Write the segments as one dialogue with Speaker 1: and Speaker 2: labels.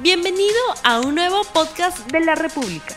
Speaker 1: Bienvenido a un nuevo podcast de la República.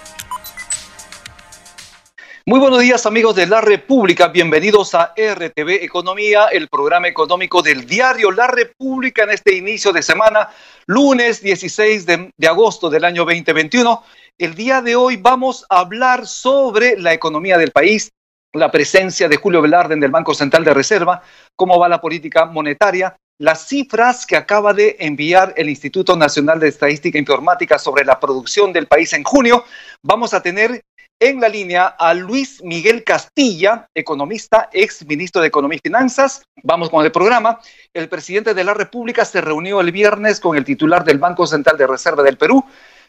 Speaker 2: Muy buenos días amigos de la República, bienvenidos a RTV Economía, el programa económico del diario La República en este inicio de semana, lunes 16 de, agosto del año 2021. El día de hoy vamos a hablar sobre la economía del país, la presencia de Julio Velarde en el Banco Central de Reserva, cómo va la política monetaria, las cifras que acaba de enviar el Instituto Nacional de Estadística e Informática sobre la producción del país en junio. Vamos a tener en la línea a Luis Miguel Castilla, economista, ex ministro de Economía y Finanzas. Vamos con el programa. El presidente de la República se reunió el viernes con el titular del Banco Central de Reserva del Perú,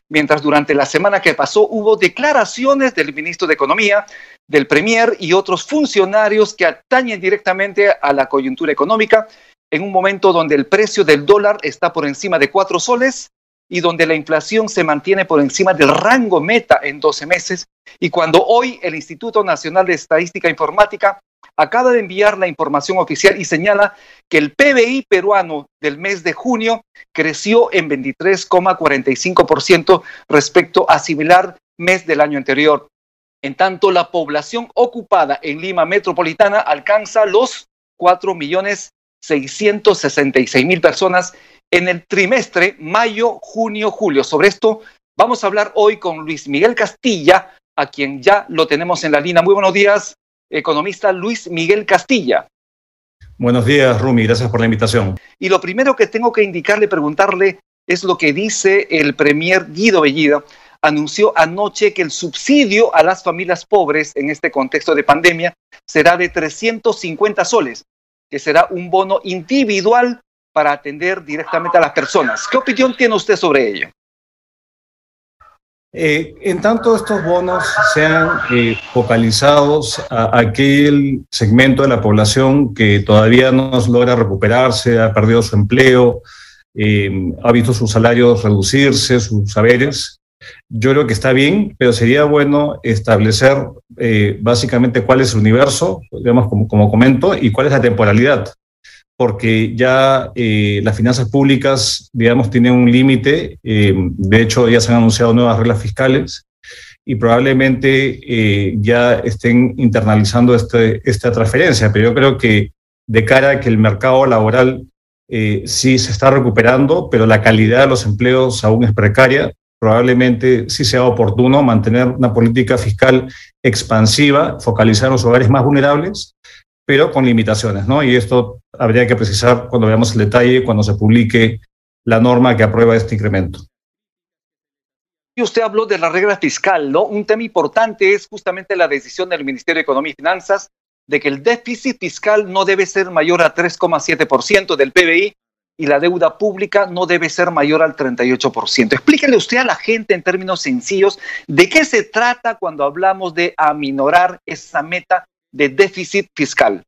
Speaker 2: mientras durante la semana que pasó hubo declaraciones del ministro de Economía, del Premier y otros funcionarios que atañen directamente a la coyuntura económica en un momento donde el precio del dólar está por encima de cuatro soles y donde la inflación se mantiene por encima del rango meta en 12 meses, y cuando hoy el Instituto Nacional de Estadística e Informática acaba de enviar la información oficial y señala que el PBI peruano del mes de junio creció en 23,45% respecto a similar mes del año anterior. En tanto, la población ocupada en Lima metropolitana alcanza los 4 millones 666 mil personas en el trimestre mayo, junio, julio. Sobre esto vamos a hablar hoy con Luis Miguel Castilla, a quien ya lo tenemos en la línea. Muy buenos días, economista Luis Miguel Castilla.
Speaker 3: Buenos días, Rumi, gracias por la invitación.
Speaker 2: Y lo primero que tengo que indicarle, preguntarle, es lo que dice el premier Guido Bellida. Anunció anoche que el subsidio a las familias pobres en este contexto de pandemia será de 350 soles, que será un bono individual para atender directamente a las personas. ¿Qué opinión tiene usted sobre ello?
Speaker 3: Eh, en tanto estos bonos sean eh, focalizados a, aquel segmento de la población que todavía no logra recuperarse, ha perdido su empleo, eh, ha visto sus salarios reducirse, sus saberes, yo creo que está bien, pero sería bueno establecer eh, básicamente cuál es el universo, digamos, como, como comento, y cuál es la temporalidad porque ya eh, las finanzas públicas, digamos, tienen un límite. Eh, de hecho, ya se han anunciado nuevas reglas fiscales y probablemente eh, ya estén internalizando este, esta transferencia. Pero yo creo que de cara a que el mercado laboral sí se está recuperando, pero la calidad de los empleos aún es precaria, probablemente sí sea oportuno mantener una política fiscal expansiva, focalizar en los hogares más vulnerables pero con limitaciones, ¿no? Y esto habría que precisar cuando veamos el detalle, cuando se publique la norma que aprueba este incremento.
Speaker 2: Y usted habló de la regla fiscal, ¿no? Un tema importante es justamente la decisión del Ministerio de Economía y Finanzas de que el déficit fiscal no debe ser mayor a 3,7% del PBI y la deuda pública no debe ser mayor al 38%. Explíquele usted a la gente en términos sencillos de qué se trata cuando hablamos de aminorar esa meta de déficit fiscal?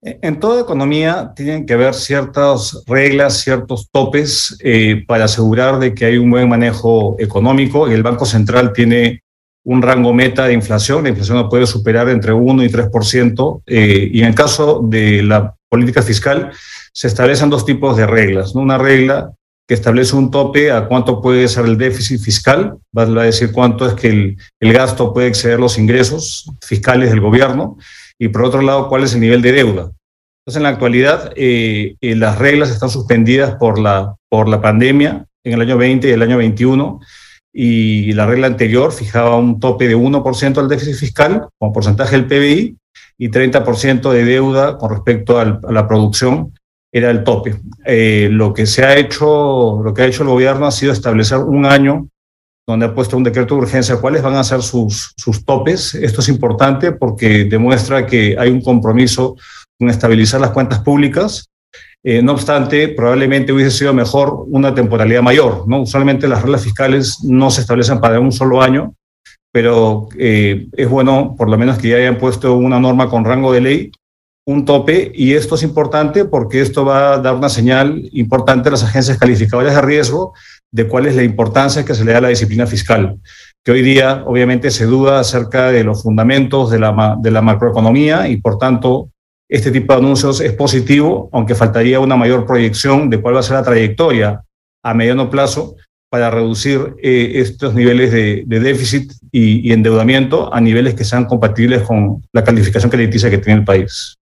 Speaker 3: En toda economía tienen que haber ciertas reglas, ciertos topes eh, para asegurar de que hay un buen manejo económico. El Banco Central tiene un rango meta de inflación. La inflación no puede superar entre 1 y 3%. Eh, y en el caso de la política fiscal, se establecen dos tipos de reglas. Una regla que establece un tope a cuánto puede ser el déficit fiscal, va a decir cuánto es que el, el, gasto puede exceder los ingresos fiscales del gobierno, y por otro lado, cuál es el nivel de deuda. Entonces, en la actualidad, eh, eh, las reglas están suspendidas por la, por la pandemia en el año 20 y el año 21, y la regla anterior fijaba un tope de 1% al déficit fiscal como porcentaje del PBI y 30% de deuda con respecto al, a la producción era el tope. Eh, lo que se ha hecho, lo que ha hecho el gobierno ha sido establecer un año donde ha puesto un decreto de urgencia cuáles van a ser sus, sus topes. Esto es importante porque demuestra que hay un compromiso con estabilizar las cuentas públicas. Eh, no obstante, probablemente hubiese sido mejor una temporalidad mayor. ¿no? Usualmente las reglas fiscales no se establecen para un solo año, pero eh, es bueno por lo menos que ya hayan puesto una norma con rango de ley un tope y esto es importante porque esto va a dar una señal importante a las agencias calificadoras de riesgo de cuál es la importancia que se le da a la disciplina fiscal, que hoy día obviamente se duda acerca de los fundamentos de la, de la macroeconomía y por tanto este tipo de anuncios es positivo, aunque faltaría una mayor proyección de cuál va a ser la trayectoria a mediano plazo para reducir eh, estos niveles de, déficit y, y, endeudamiento a niveles que sean compatibles con la calificación crediticia que tiene el país.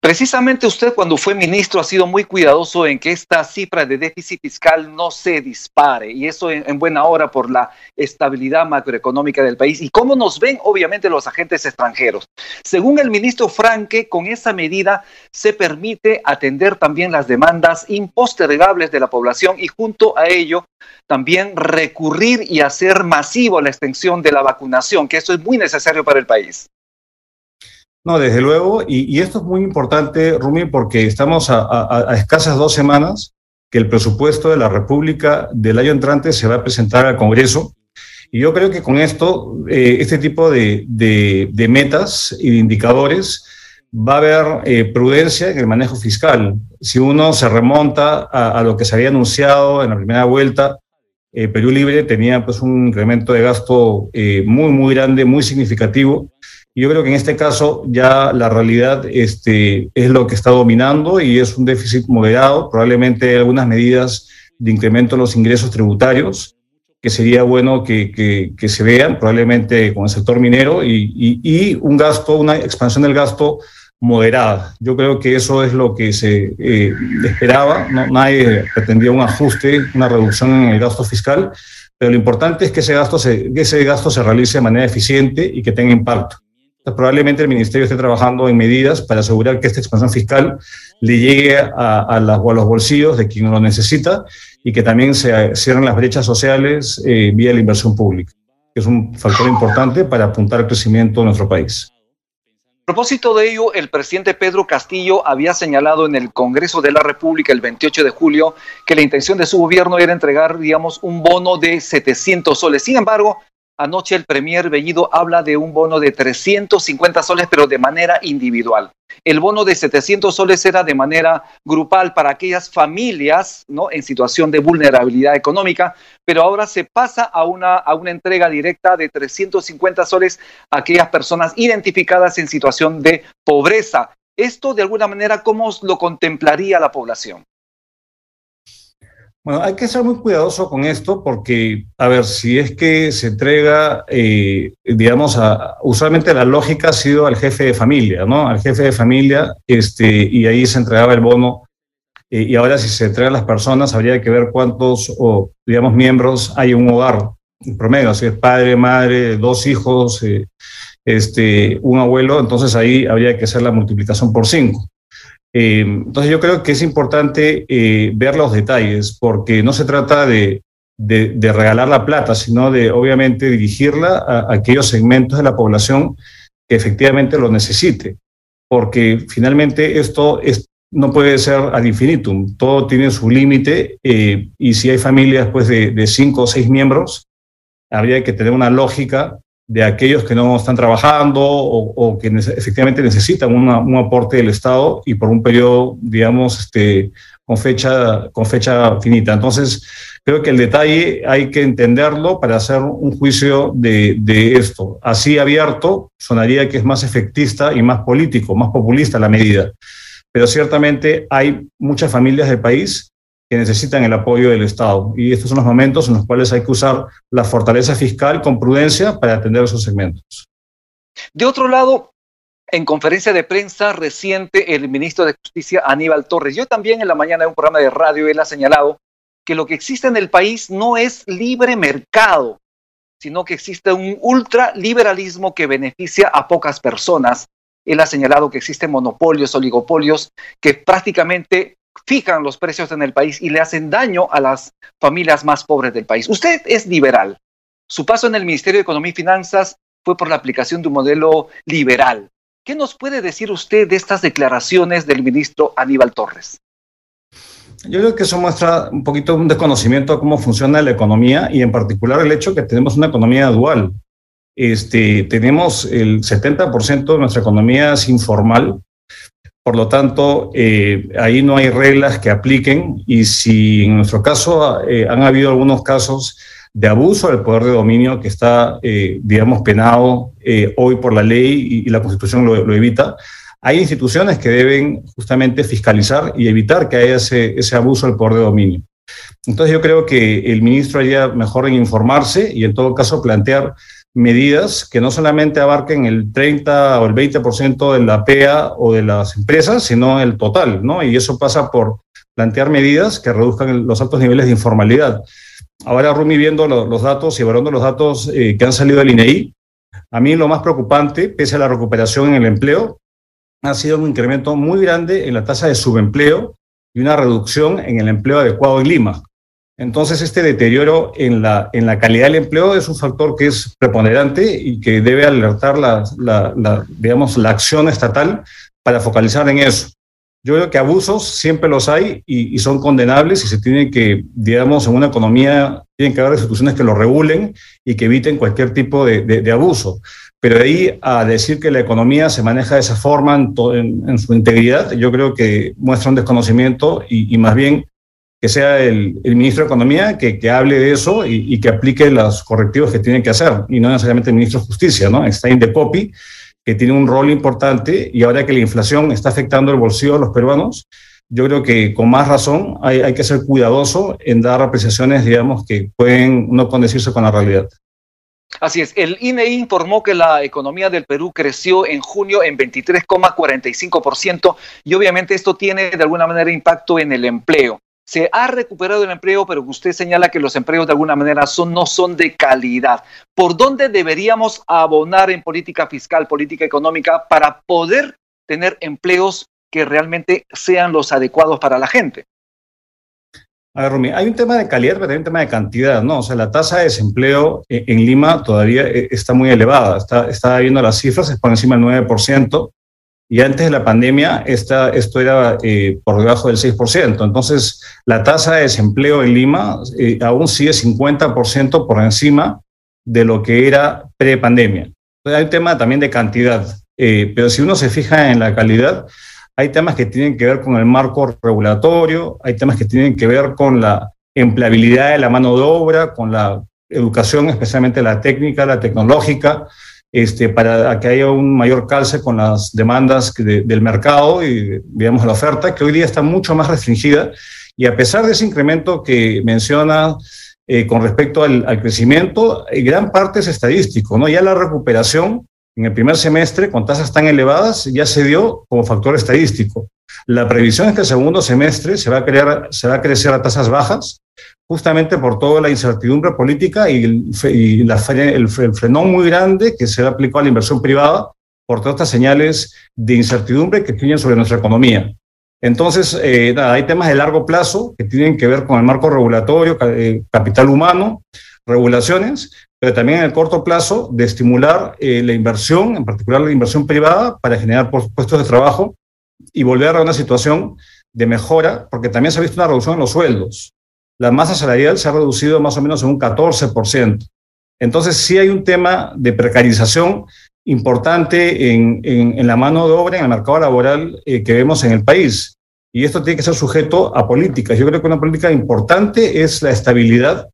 Speaker 2: Precisamente usted cuando fue ministro ha sido muy cuidadoso en que esta cifra de déficit fiscal no se dispare y eso en, buena hora por la estabilidad macroeconómica del país y cómo nos ven obviamente los agentes extranjeros. Según el ministro Franque, con esa medida se permite atender también las demandas impostergables de la población y junto a ello también recurrir y hacer masivo la extensión de la vacunación, que eso es muy necesario para el país.
Speaker 3: No, desde luego, y, esto es muy importante, Rumi, porque estamos a, escasas dos semanas que el presupuesto de la República del año entrante se va a presentar al Congreso. Y yo creo que con esto, eh, este tipo de, metas y de indicadores, va a haber eh, prudencia en el manejo fiscal. Si uno se remonta a, lo que se había anunciado en la primera vuelta, eh, Perú Libre tenía pues un incremento de gasto muy, muy grande, muy significativo yo creo que en este caso ya la realidad este, es lo que está dominando y es un déficit moderado, probablemente algunas medidas de incremento de los ingresos tributarios, que sería bueno que, que, se vean, probablemente con el sector minero, y, y, un gasto, una expansión del gasto moderada. Yo creo que eso es lo que se eh, esperaba, no, nadie pretendía un ajuste, una reducción en el gasto fiscal, pero lo importante es que ese gasto se, que ese gasto se realice de manera eficiente y que tenga impacto probablemente el Ministerio esté trabajando en medidas para asegurar que esta expansión fiscal le llegue a, los bolsillos de quien lo necesita y que también se cierren las brechas sociales eh, vía la inversión pública, que es un factor importante para apuntar al crecimiento de nuestro país.
Speaker 2: A propósito de ello, el presidente Pedro Castillo había señalado en el Congreso de la República el 28 de julio que la intención de su gobierno era entregar, digamos, un bono de 700 soles. Sin embargo, Anoche el Premier Bellido habla de un bono de 350 soles, pero de manera individual. El bono de 700 soles era de manera grupal para aquellas familias ¿no? en situación de vulnerabilidad económica, pero ahora se pasa a una, a una entrega directa de 350 soles a aquellas personas identificadas en situación de pobreza. Esto, de alguna manera, ¿cómo lo contemplaría la población?
Speaker 3: Bueno, hay que ser muy cuidadoso con esto porque, a ver, si es que se entrega, eh, digamos, a, usualmente la lógica ha sido al jefe de familia, ¿no? Al jefe de familia, este, y ahí se entregaba el bono. Eh, y ahora si se entrega a las personas, habría que ver cuántos, digamos, miembros hay en un hogar, en promedio, si es padre, madre, dos hijos, eh, este, un abuelo, entonces ahí habría que hacer la multiplicación por cinco. Eh, entonces yo creo que es importante eh, ver los detalles, porque no se trata de, regalar la plata, sino de obviamente dirigirla a, aquellos segmentos de la población que efectivamente lo necesite, porque finalmente esto no puede ser ad infinitum, todo tiene su límite eh, y si hay familias pues, de, de cinco o seis miembros, habría que tener una lógica de aquellos que no están trabajando o, que efectivamente necesitan un aporte del Estado y por un periodo, digamos, este, con, fecha, con fecha finita. Entonces, creo que el detalle hay que entenderlo para hacer un juicio de, de esto. Así abierto, sonaría que es más efectista y más político, más populista la medida. Pero ciertamente hay muchas familias del país que necesitan el apoyo del Estado. Y estos son los momentos en los cuales hay que usar la fortaleza fiscal con prudencia para atender esos segmentos.
Speaker 2: De otro lado, en conferencia de prensa reciente, el ministro de Justicia, Aníbal Torres, yo también en la mañana de un programa de radio, él ha señalado que lo que existe en el país no es libre mercado, sino que existe un ultraliberalismo que beneficia a pocas personas. Él ha señalado que existen monopolios, oligopolios, que prácticamente fijan los precios en el país y le hacen daño a las familias más pobres del país. Usted es liberal. Su paso en el Ministerio de Economía y Finanzas fue por la aplicación de un modelo liberal. ¿Qué nos puede decir usted de estas declaraciones del ministro Aníbal Torres?
Speaker 3: Yo creo que eso muestra un poquito un desconocimiento de cómo funciona la economía y en particular el hecho que tenemos una economía dual. Este, tenemos el 70% de nuestra economía es informal, por lo tanto, eh, ahí no hay reglas que apliquen y si en nuestro caso eh, han habido algunos casos de abuso del poder de dominio que está, eh, digamos, penado hoy por la ley y, la Constitución lo, evita, hay instituciones que deben justamente fiscalizar y evitar que haya ese, ese abuso del poder de dominio. Entonces yo creo que el ministro haría mejor en informarse y en todo caso plantear medidas que no solamente abarquen el 30 o el 20% de la PEA o de las empresas, sino el total, ¿no? Y eso pasa por plantear medidas que reduzcan los altos niveles de informalidad. Ahora, Rumi, viendo los datos y evaluando los datos eh, que han salido del INEI, a mí lo más preocupante, pese a la recuperación en el empleo, ha sido un incremento muy grande en la tasa de subempleo y una reducción en el empleo adecuado en Lima. Entonces, este deterioro en la, en la calidad del empleo es un factor que es preponderante y que debe alertar la, la, digamos, la acción estatal para focalizar en eso. Yo creo que abusos siempre los hay y, son condenables y se tienen que, digamos, en una economía, tienen que haber instituciones que lo regulen y que eviten cualquier tipo de, de, abuso. Pero de ahí a decir que la economía se maneja de esa forma en, en, su integridad, yo creo que muestra un desconocimiento y, y más bien que sea el, ministro de Economía que, que hable de eso y, que aplique los correctivos que tiene que hacer, y no necesariamente el ministro de Justicia, ¿no? Está in the copy, que tiene un rol importante, y ahora que la inflación está afectando el bolsillo de los peruanos, yo creo que con más razón hay, hay que ser cuidadoso en dar apreciaciones, digamos, que pueden no condecirse con la realidad.
Speaker 2: Así es, el INEI informó que la economía del Perú creció en junio en 23,45% y obviamente esto tiene de alguna manera impacto en el empleo se ha recuperado el empleo, pero usted señala que los empleos de alguna manera no son de calidad. ¿Por dónde deberíamos abonar en política fiscal, política económica, para poder tener empleos que realmente sean los adecuados para la gente?
Speaker 3: A ver, Rumi, hay un tema de calidad, pero hay un tema de cantidad, ¿no? O sea, la tasa de desempleo en Lima todavía eh, está muy elevada. Está, está viendo las cifras, es por encima del 9%. Y antes de la pandemia, esta, esto era eh, por debajo del 6%. Entonces, la tasa de desempleo en Lima eh, aún sigue 50% por encima de lo que era pre-pandemia. Hay un tema también de cantidad, eh, pero si uno se fija en la calidad, hay temas que tienen que ver con el marco regulatorio, hay temas que tienen que ver con la empleabilidad de la mano de obra, con la educación, especialmente la técnica, la tecnológica, este, para que haya un mayor calce con las demandas del mercado y, digamos, la oferta, que hoy día está mucho más restringida. Y a pesar de ese incremento que menciona eh, con respecto al, crecimiento, eh, gran parte es estadístico, ¿no? Ya la recuperación en el primer semestre, con tasas tan elevadas, ya se dio como factor estadístico. La previsión es que el segundo semestre se va a crecer a tasas bajas, justamente por toda la incertidumbre política y, el, la, frenón muy grande que se aplicó a la inversión privada por todas estas señales de incertidumbre que tienen sobre nuestra economía. Entonces, eh, nada, hay temas de largo plazo que tienen que ver con el marco regulatorio, eh, capital humano, regulaciones, pero también en el corto plazo de estimular eh, la inversión, en particular la inversión privada, para generar puestos de trabajo y volver a una situación de mejora, porque también se ha visto una reducción en los sueldos la masa salarial se ha reducido más o menos en un 14%. Entonces, sí hay un tema de precarización importante en, en, la mano de obra, en el mercado laboral eh, que vemos en el país. Y esto tiene que ser sujeto a políticas. Yo creo que una política importante es la estabilidad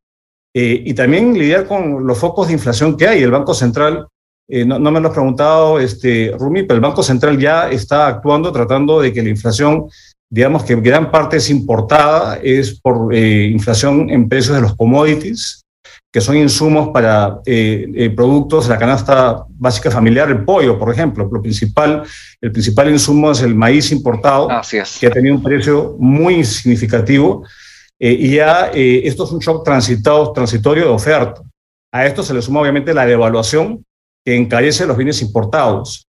Speaker 3: eh, y también lidiar con los focos de inflación que hay. El Banco Central, eh, no, no, me lo has preguntado, este, Rumi, pero el Banco Central ya está actuando tratando de que la inflación digamos que gran parte es importada, es por eh, inflación en precios de los commodities, que son insumos para eh, eh, productos de la canasta básica familiar, el pollo, por ejemplo. Lo principal, el principal insumo es el maíz importado, que ha tenido un precio muy significativo. y ya esto es un shock transitado, transitorio de oferta. A esto se le suma obviamente la devaluación que encarece los bienes importados.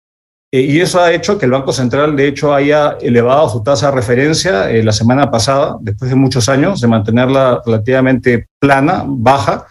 Speaker 3: Eh, y eso ha hecho que el Banco Central, de hecho, haya elevado su tasa de referencia eh, la semana pasada, después de muchos años de mantenerla relativamente plana, baja.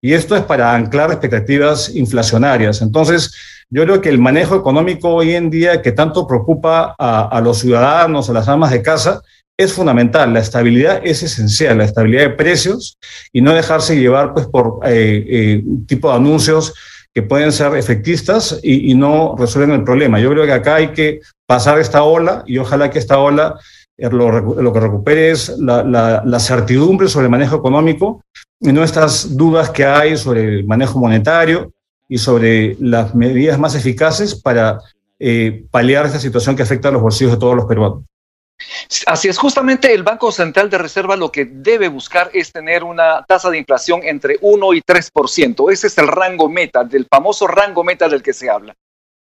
Speaker 3: Y esto es para anclar expectativas inflacionarias. Entonces, yo creo que el manejo económico hoy en día que tanto preocupa a, los ciudadanos, a las amas de casa, es fundamental. La estabilidad es esencial, la estabilidad de precios y no dejarse llevar pues, por eh, eh, tipo de anuncios que pueden ser efectistas y, y, no resuelven el problema. Yo creo que acá hay que pasar esta ola y ojalá que esta ola eh, lo, lo que recupere es la, la, la, certidumbre sobre el manejo económico y no estas dudas que hay sobre el manejo monetario y sobre las medidas más eficaces para eh, paliar esta situación que afecta a los bolsillos de todos los peruanos.
Speaker 2: Así es, justamente el Banco Central de Reserva lo que debe buscar es tener una tasa de inflación entre 1 y 3%. Ese es el rango meta, del famoso rango meta del que se habla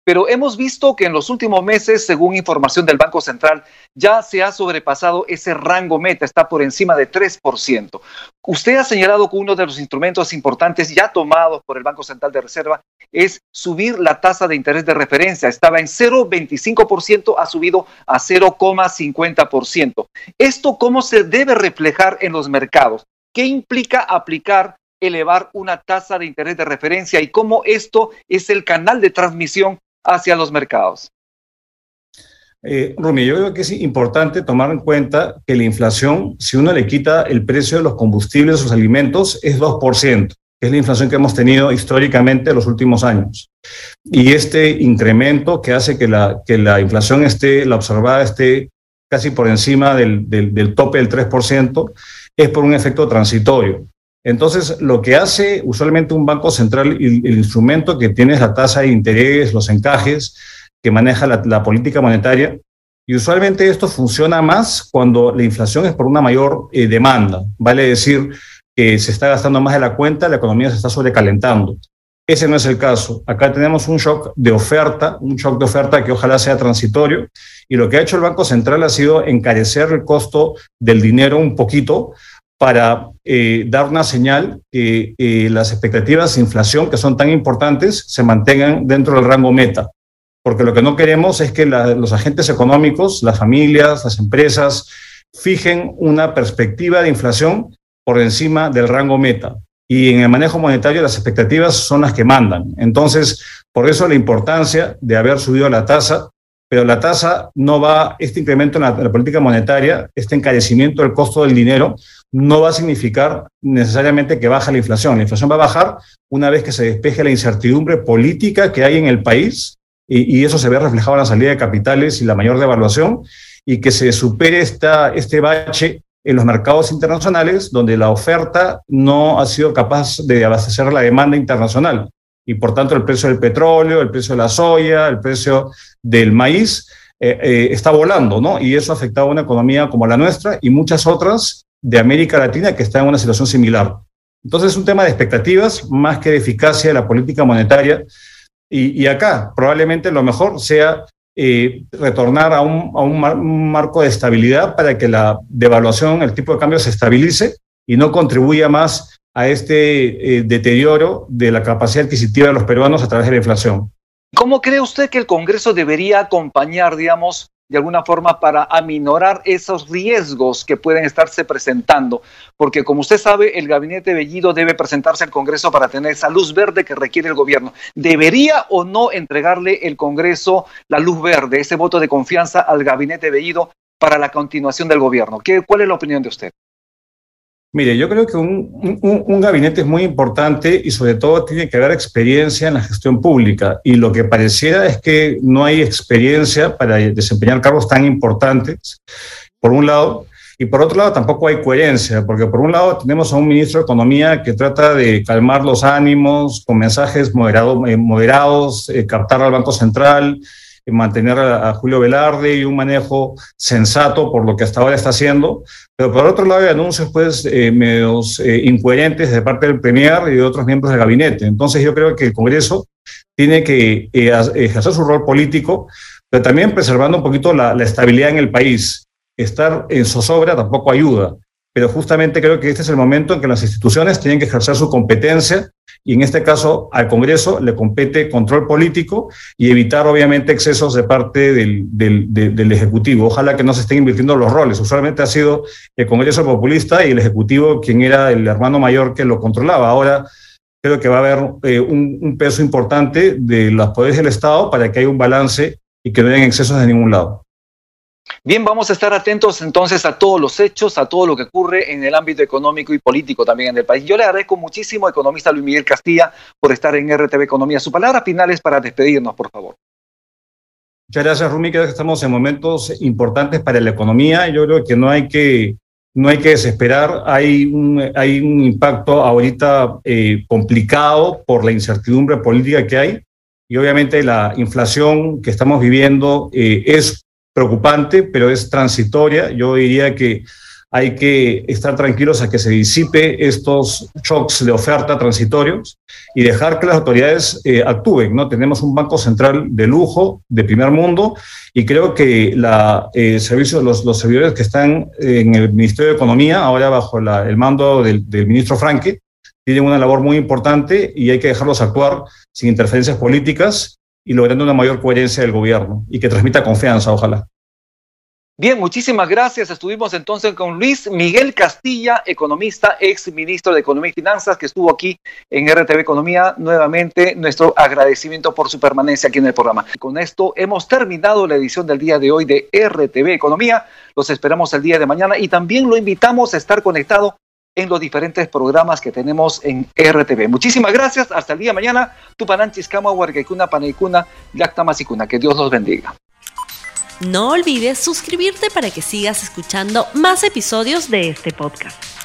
Speaker 2: pero hemos visto que en los últimos meses, según información del Banco Central, ya se ha sobrepasado ese rango meta, está por encima de 3%. Usted ha señalado que uno de los instrumentos importantes ya tomados por el Banco Central de Reserva es subir la tasa de interés de referencia. Estaba en 0,25%, ha subido a 0,50%. ¿Esto cómo se debe reflejar en los mercados? ¿Qué implica aplicar elevar una tasa de interés de referencia y cómo esto es el canal de transmisión hacia los mercados.
Speaker 3: Eh, Rumi, yo creo que es importante tomar en cuenta que la inflación, si uno le quita el precio de los combustibles, los alimentos, es 2%, que es la inflación que hemos tenido históricamente en los últimos años. Y este incremento que hace que la, que la inflación esté, la observada esté casi por encima del, del tope del 3%, es por un efecto transitorio. Entonces, lo que hace usualmente un banco central, el, instrumento que tiene es la tasa de interés, los encajes, que maneja la, política monetaria, y usualmente esto funciona más cuando la inflación es por una mayor eh, demanda, vale decir que se está gastando más de la cuenta, la economía se está sobrecalentando. Ese no es el caso. Acá tenemos un shock de oferta, un shock de oferta que ojalá sea transitorio, y lo que ha hecho el Banco Central ha sido encarecer el costo del dinero un poquito para eh, dar una señal que eh, las expectativas de inflación, que son tan importantes, se mantengan dentro del rango meta. Porque lo que no queremos es que los agentes económicos, las familias, las empresas, fijen una perspectiva de inflación por encima del rango meta. Y en el manejo monetario las expectativas son las que mandan. Entonces, por eso la importancia de haber subido la tasa pero la tasa no va, este incremento en la, política monetaria, este encarecimiento del costo del dinero, no va a significar necesariamente que baja la inflación. La inflación va a bajar una vez que se despeje la incertidumbre política que hay en el país y, eso se ve reflejado en la salida de capitales y la mayor devaluación y que se supere esta, este bache en los mercados internacionales donde la oferta no ha sido capaz de abastecer la demanda internacional y por tanto el precio del petróleo, el precio de la soya, el precio del maíz eh, eh, está volando, ¿no? Y eso ha afectado a una economía como la nuestra y muchas otras de América Latina que están en una situación similar. Entonces es un tema de expectativas más que de eficacia de la política monetaria. Y, acá probablemente lo mejor sea eh, retornar a, un, a un, marco de estabilidad para que la devaluación, el tipo de cambio se estabilice y no contribuya más a este eh, deterioro de la capacidad adquisitiva de los peruanos a través de la inflación.
Speaker 2: ¿Cómo cree usted que el Congreso debería acompañar, digamos, de alguna forma para aminorar esos riesgos que pueden estarse presentando? Porque como usted sabe, el gabinete Bellido debe presentarse al Congreso para tener esa luz verde que requiere el gobierno. ¿Debería o no entregarle el Congreso la luz verde, ese voto de confianza al gabinete Bellido para la continuación del gobierno? ¿Qué, ¿Cuál es la opinión de usted?
Speaker 3: Mire, yo creo que un, gabinete es muy importante y sobre todo tiene que haber experiencia en la gestión pública. Y lo que pareciera es que no hay experiencia para desempeñar cargos tan importantes, por un lado, y por otro lado tampoco hay coherencia, porque por un lado tenemos a un ministro de Economía que trata de calmar los ánimos con mensajes eh, moderados, eh, captar al Banco Central, mantener a, Julio Velarde y un manejo sensato por lo que hasta ahora está haciendo, pero por otro lado hay anuncios pues eh, medios eh, incoherentes de parte del Premier y de otros miembros del gabinete. Entonces yo creo que el Congreso tiene que eh, ejercer su rol político, pero también preservando un poquito la, la estabilidad en el país. Estar en zozobra tampoco ayuda pero justamente creo que este es el momento en que las instituciones tienen que ejercer su competencia y en este caso al Congreso le compete control político y evitar obviamente excesos de parte del, del, Ejecutivo. Ojalá que no se estén invirtiendo los roles. Usualmente ha sido el Congreso populista y el Ejecutivo quien era el hermano mayor que lo controlaba. Ahora creo que va a haber eh, un, un peso importante de los poderes del Estado para que haya un balance y que no haya excesos de ningún lado.
Speaker 2: Bien, vamos a estar atentos entonces a todos los hechos, a todo lo que ocurre en el ámbito económico y político también en el país. Yo le agradezco muchísimo, economista Luis Miguel Castilla, por estar en RTV Economía. Su palabra final es para despedirnos, por favor.
Speaker 3: Muchas gracias, Rumi. Creo que estamos en momentos importantes para la economía. Yo creo que no hay que, no hay que desesperar. Hay un, hay un impacto ahorita eh, complicado por la incertidumbre política que hay. Y obviamente la inflación que estamos viviendo eh, es preocupante, pero es transitoria. Yo diría que hay que estar tranquilos a que se disipe estos shocks de oferta transitorios y dejar que las autoridades eh, actúen. ¿no? Tenemos un banco central de lujo, de primer mundo, y creo que la, eh, servicio, los, los, servidores que están en el Ministerio de Economía, ahora bajo el mando del, del ministro Franque, tienen una labor muy importante y hay que dejarlos actuar sin interferencias políticas y logrando una mayor coherencia del gobierno y que transmita confianza, ojalá.
Speaker 2: Bien, muchísimas gracias. Estuvimos entonces con Luis Miguel Castilla, economista, ex ministro de Economía y Finanzas, que estuvo aquí en RTV Economía. Nuevamente, nuestro agradecimiento por su permanencia aquí en el programa. Con esto hemos terminado la edición del día de hoy de RTV Economía. Los esperamos el día de mañana y también lo invitamos a estar conectado en los diferentes programas que tenemos en RTV. Muchísimas gracias. Hasta el día de mañana. Tupananchis, Huarquecuna, Paneicuna, Yactamasicuna. Que Dios los bendiga.
Speaker 1: No olvides suscribirte para que sigas escuchando más episodios de este podcast.